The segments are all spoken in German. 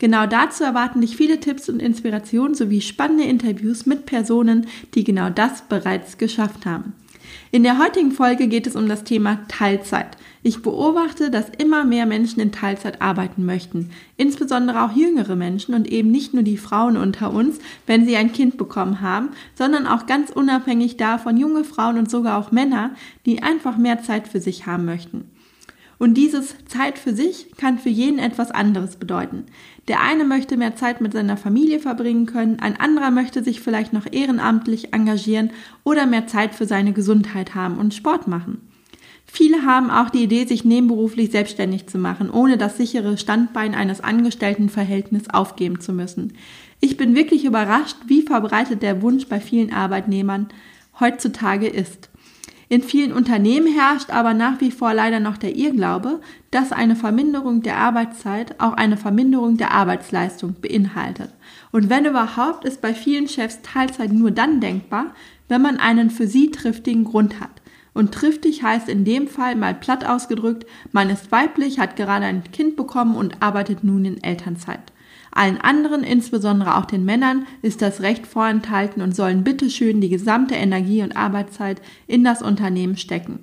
Genau dazu erwarten dich viele Tipps und Inspirationen sowie spannende Interviews mit Personen, die genau das bereits geschafft haben. In der heutigen Folge geht es um das Thema Teilzeit. Ich beobachte, dass immer mehr Menschen in Teilzeit arbeiten möchten, insbesondere auch jüngere Menschen und eben nicht nur die Frauen unter uns, wenn sie ein Kind bekommen haben, sondern auch ganz unabhängig davon junge Frauen und sogar auch Männer, die einfach mehr Zeit für sich haben möchten. Und dieses Zeit für sich kann für jeden etwas anderes bedeuten. Der eine möchte mehr Zeit mit seiner Familie verbringen können, ein anderer möchte sich vielleicht noch ehrenamtlich engagieren oder mehr Zeit für seine Gesundheit haben und Sport machen. Viele haben auch die Idee, sich nebenberuflich selbstständig zu machen, ohne das sichere Standbein eines Angestelltenverhältnisses aufgeben zu müssen. Ich bin wirklich überrascht, wie verbreitet der Wunsch bei vielen Arbeitnehmern heutzutage ist. In vielen Unternehmen herrscht aber nach wie vor leider noch der Irrglaube, dass eine Verminderung der Arbeitszeit auch eine Verminderung der Arbeitsleistung beinhaltet. Und wenn überhaupt, ist bei vielen Chefs Teilzeit nur dann denkbar, wenn man einen für sie triftigen Grund hat. Und triftig heißt in dem Fall mal platt ausgedrückt, man ist weiblich, hat gerade ein Kind bekommen und arbeitet nun in Elternzeit. Allen anderen, insbesondere auch den Männern, ist das Recht vorenthalten und sollen bitteschön die gesamte Energie und Arbeitszeit in das Unternehmen stecken.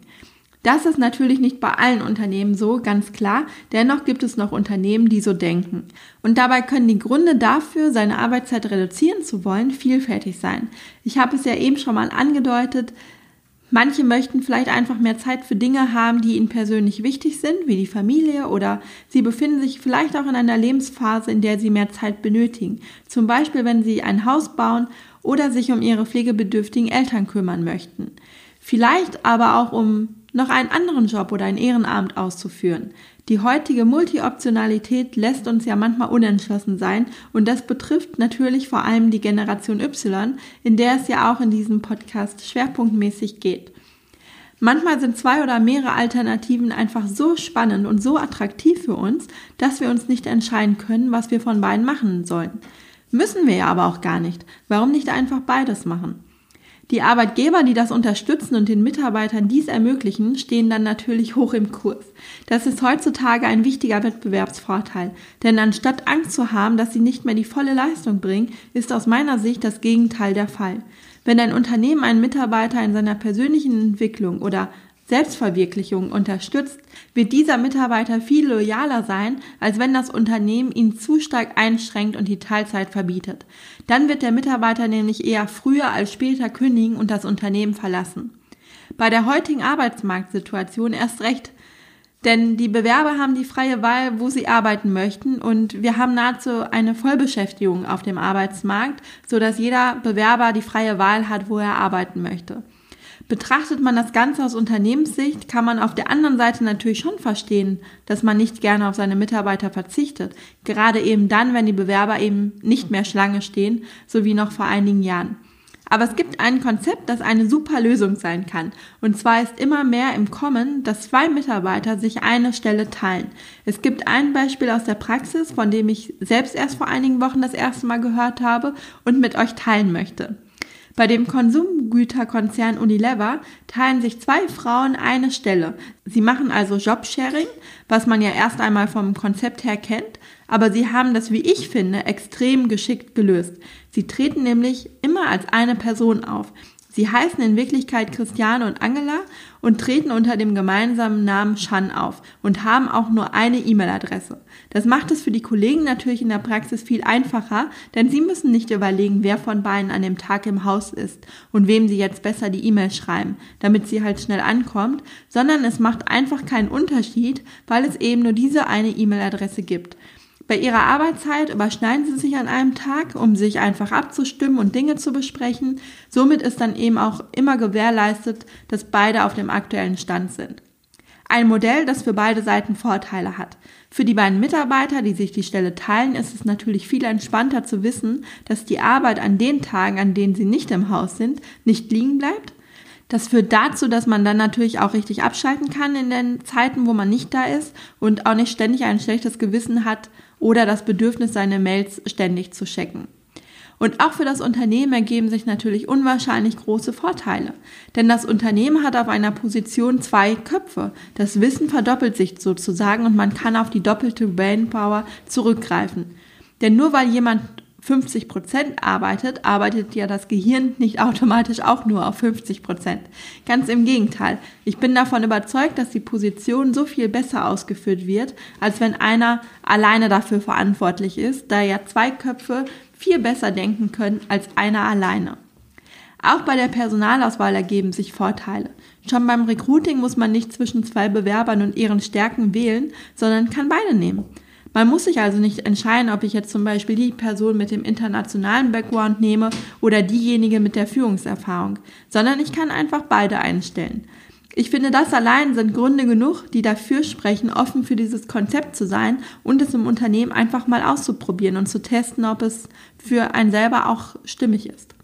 Das ist natürlich nicht bei allen Unternehmen so, ganz klar. Dennoch gibt es noch Unternehmen, die so denken. Und dabei können die Gründe dafür, seine Arbeitszeit reduzieren zu wollen, vielfältig sein. Ich habe es ja eben schon mal angedeutet. Manche möchten vielleicht einfach mehr Zeit für Dinge haben, die ihnen persönlich wichtig sind, wie die Familie, oder sie befinden sich vielleicht auch in einer Lebensphase, in der sie mehr Zeit benötigen. Zum Beispiel, wenn sie ein Haus bauen oder sich um ihre pflegebedürftigen Eltern kümmern möchten. Vielleicht aber auch um noch einen anderen Job oder ein Ehrenamt auszuführen. Die heutige Multioptionalität lässt uns ja manchmal unentschlossen sein und das betrifft natürlich vor allem die Generation Y, in der es ja auch in diesem Podcast schwerpunktmäßig geht. Manchmal sind zwei oder mehrere Alternativen einfach so spannend und so attraktiv für uns, dass wir uns nicht entscheiden können, was wir von beiden machen sollen. Müssen wir ja aber auch gar nicht. Warum nicht einfach beides machen? Die Arbeitgeber, die das unterstützen und den Mitarbeitern dies ermöglichen, stehen dann natürlich hoch im Kurs. Das ist heutzutage ein wichtiger Wettbewerbsvorteil, denn anstatt Angst zu haben, dass sie nicht mehr die volle Leistung bringen, ist aus meiner Sicht das Gegenteil der Fall. Wenn ein Unternehmen einen Mitarbeiter in seiner persönlichen Entwicklung oder Selbstverwirklichung unterstützt, wird dieser Mitarbeiter viel loyaler sein, als wenn das Unternehmen ihn zu stark einschränkt und die Teilzeit verbietet. Dann wird der Mitarbeiter nämlich eher früher als später kündigen und das Unternehmen verlassen. Bei der heutigen Arbeitsmarktsituation erst recht, denn die Bewerber haben die freie Wahl, wo sie arbeiten möchten und wir haben nahezu eine Vollbeschäftigung auf dem Arbeitsmarkt, so dass jeder Bewerber die freie Wahl hat, wo er arbeiten möchte. Betrachtet man das Ganze aus Unternehmenssicht, kann man auf der anderen Seite natürlich schon verstehen, dass man nicht gerne auf seine Mitarbeiter verzichtet. Gerade eben dann, wenn die Bewerber eben nicht mehr Schlange stehen, so wie noch vor einigen Jahren. Aber es gibt ein Konzept, das eine super Lösung sein kann. Und zwar ist immer mehr im Kommen, dass zwei Mitarbeiter sich eine Stelle teilen. Es gibt ein Beispiel aus der Praxis, von dem ich selbst erst vor einigen Wochen das erste Mal gehört habe und mit euch teilen möchte. Bei dem Konsumgüterkonzern Unilever teilen sich zwei Frauen eine Stelle. Sie machen also Jobsharing, was man ja erst einmal vom Konzept her kennt, aber sie haben das, wie ich finde, extrem geschickt gelöst. Sie treten nämlich immer als eine Person auf. Sie heißen in Wirklichkeit Christiane und Angela und treten unter dem gemeinsamen Namen Shan auf und haben auch nur eine E-Mail-Adresse. Das macht es für die Kollegen natürlich in der Praxis viel einfacher, denn sie müssen nicht überlegen, wer von beiden an dem Tag im Haus ist und wem sie jetzt besser die E-Mail schreiben, damit sie halt schnell ankommt, sondern es macht einfach keinen Unterschied, weil es eben nur diese eine E-Mail-Adresse gibt. Bei ihrer Arbeitszeit überschneiden sie sich an einem Tag, um sich einfach abzustimmen und Dinge zu besprechen. Somit ist dann eben auch immer gewährleistet, dass beide auf dem aktuellen Stand sind. Ein Modell, das für beide Seiten Vorteile hat. Für die beiden Mitarbeiter, die sich die Stelle teilen, ist es natürlich viel entspannter zu wissen, dass die Arbeit an den Tagen, an denen sie nicht im Haus sind, nicht liegen bleibt. Das führt dazu, dass man dann natürlich auch richtig abschalten kann in den Zeiten, wo man nicht da ist und auch nicht ständig ein schlechtes Gewissen hat oder das Bedürfnis, seine Mails ständig zu checken. Und auch für das Unternehmen ergeben sich natürlich unwahrscheinlich große Vorteile. Denn das Unternehmen hat auf einer Position zwei Köpfe. Das Wissen verdoppelt sich sozusagen und man kann auf die doppelte Brainpower zurückgreifen. Denn nur weil jemand 50 Prozent arbeitet, arbeitet ja das Gehirn nicht automatisch auch nur auf 50 Prozent. Ganz im Gegenteil. Ich bin davon überzeugt, dass die Position so viel besser ausgeführt wird, als wenn einer alleine dafür verantwortlich ist, da ja zwei Köpfe viel besser denken können als einer alleine. Auch bei der Personalauswahl ergeben sich Vorteile. Schon beim Recruiting muss man nicht zwischen zwei Bewerbern und ihren Stärken wählen, sondern kann beide nehmen. Man muss sich also nicht entscheiden, ob ich jetzt zum Beispiel die Person mit dem internationalen Background nehme oder diejenige mit der Führungserfahrung, sondern ich kann einfach beide einstellen. Ich finde, das allein sind Gründe genug, die dafür sprechen, offen für dieses Konzept zu sein und es im Unternehmen einfach mal auszuprobieren und zu testen, ob es für einen selber auch stimmig ist.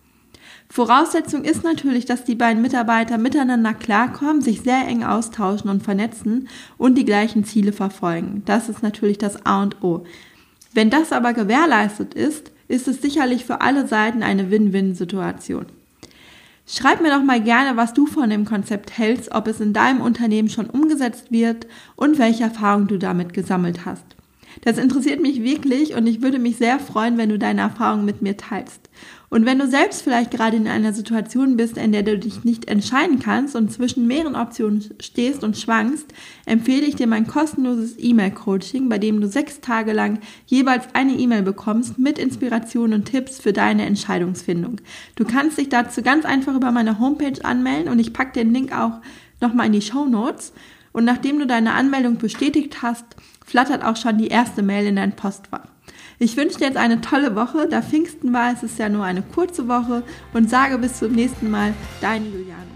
Voraussetzung ist natürlich, dass die beiden Mitarbeiter miteinander klarkommen, sich sehr eng austauschen und vernetzen und die gleichen Ziele verfolgen. Das ist natürlich das A und O. Wenn das aber gewährleistet ist, ist es sicherlich für alle Seiten eine Win-Win-Situation. Schreib mir doch mal gerne, was du von dem Konzept hältst, ob es in deinem Unternehmen schon umgesetzt wird und welche Erfahrungen du damit gesammelt hast. Das interessiert mich wirklich und ich würde mich sehr freuen, wenn du deine Erfahrungen mit mir teilst. Und wenn du selbst vielleicht gerade in einer Situation bist, in der du dich nicht entscheiden kannst und zwischen mehreren Optionen stehst und schwankst, empfehle ich dir mein kostenloses E-Mail-Coaching, bei dem du sechs Tage lang jeweils eine E-Mail bekommst mit Inspirationen und Tipps für deine Entscheidungsfindung. Du kannst dich dazu ganz einfach über meine Homepage anmelden und ich packe den Link auch nochmal in die Show Notes. Und nachdem du deine Anmeldung bestätigt hast, flattert auch schon die erste Mail in dein Postfach. Ich wünsche dir jetzt eine tolle Woche. Da Pfingsten war, es ist ja nur eine kurze Woche und sage bis zum nächsten Mal, dein Juliane.